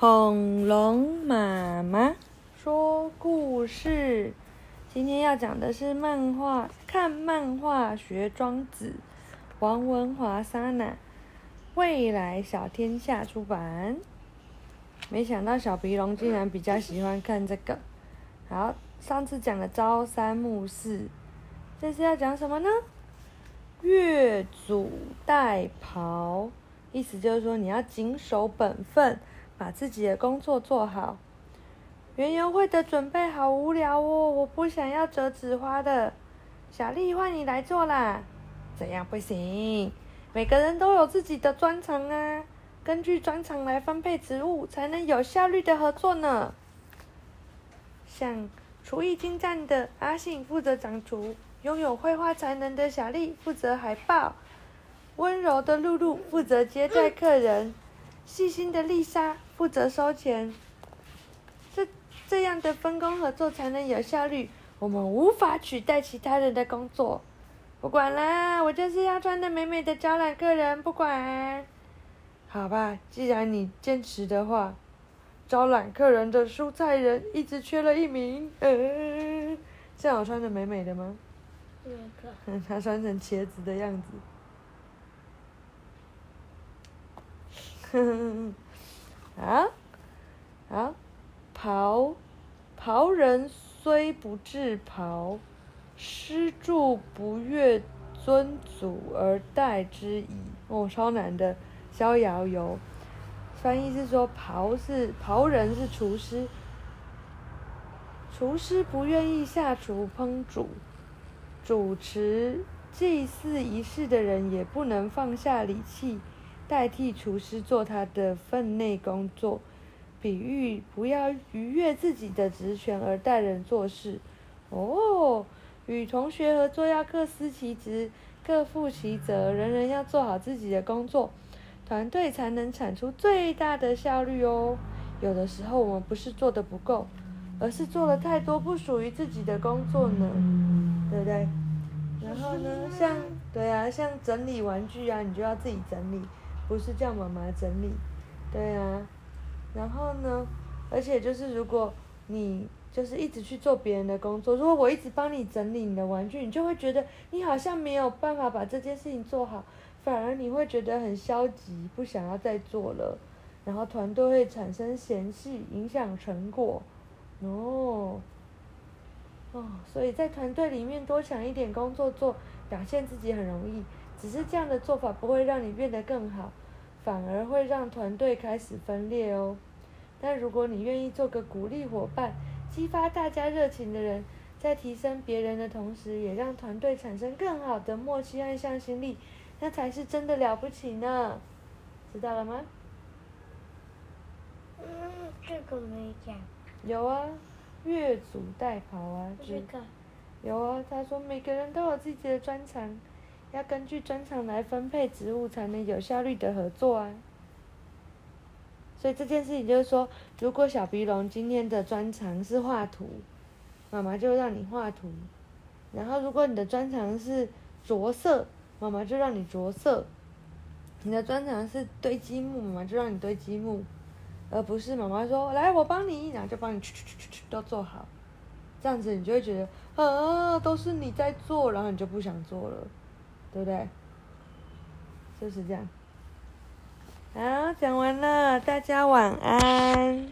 恐龙妈妈说故事，今天要讲的是漫画，看漫画学庄子，王文华、莎娜，未来小天下出版。没想到小鼻龙竟然比较喜欢看这个。好，上次讲了朝三暮四，这次要讲什么呢？越俎代庖，意思就是说你要谨守本分。把自己的工作做好。园游会的准备好无聊哦，我不想要折纸花的。小丽，换你来做啦。这样不行，每个人都有自己的专长啊，根据专长来分配职务，才能有效率的合作呢。像厨艺精湛的阿信负责掌厨，拥有绘画才能的小丽负责海报，温柔的露露负责接待客人。细心的丽莎负责收钱，这这样的分工合作才能有效率。我们无法取代其他人的工作。不管啦，我就是要穿的美美的招揽客人。不管，好吧，既然你坚持的话，招揽客人的蔬菜人一直缺了一名。嗯、呃，这样我穿的美美的吗？那个。他穿成茄子的样子。哼，啊，啊，庖，庖人虽不至庖，师助不悦尊祖而待之矣。哦，超难的，逍遥游。翻译是说，庖是庖人是厨师，厨师不愿意下厨烹煮，主持祭祀仪式的人也不能放下礼器。代替厨师做他的分内工作，比喻不要逾越自己的职权而待人做事。哦，与同学合作要各司其职，各负其责，人人要做好自己的工作，团队才能产出最大的效率哦。有的时候我们不是做的不够，而是做了太多不属于自己的工作呢，对不对？然后呢，像对啊，像整理玩具啊，你就要自己整理。不是叫妈妈整理，对啊，然后呢，而且就是如果你就是一直去做别人的工作，如果我一直帮你整理你的玩具，你就会觉得你好像没有办法把这件事情做好，反而你会觉得很消极，不想要再做了，然后团队会产生嫌隙，影响成果，哦，哦，所以在团队里面多抢一点工作做，表现自己很容易。只是这样的做法不会让你变得更好，反而会让团队开始分裂哦。但如果你愿意做个鼓励伙伴、激发大家热情的人，在提升别人的同时，也让团队产生更好的默契和向心力，那才是真的了不起呢。知道了吗？嗯，这个没讲。有啊，越俎代庖啊。这个。有啊，他说每个人都有自己的专长。要根据专长来分配职务，才能有效率的合作啊。所以这件事情就是说，如果小鼻龙今天的专长是画图，妈妈就让你画图；然后如果你的专长是着色，妈妈就让你着色；你的专长是堆积木，妈妈就让你堆积木，而不是妈妈说来我帮你，然后就帮你去去去去都做好。这样子你就会觉得啊，都是你在做，然后你就不想做了。对不对？就是这样。好，讲完了，大家晚安。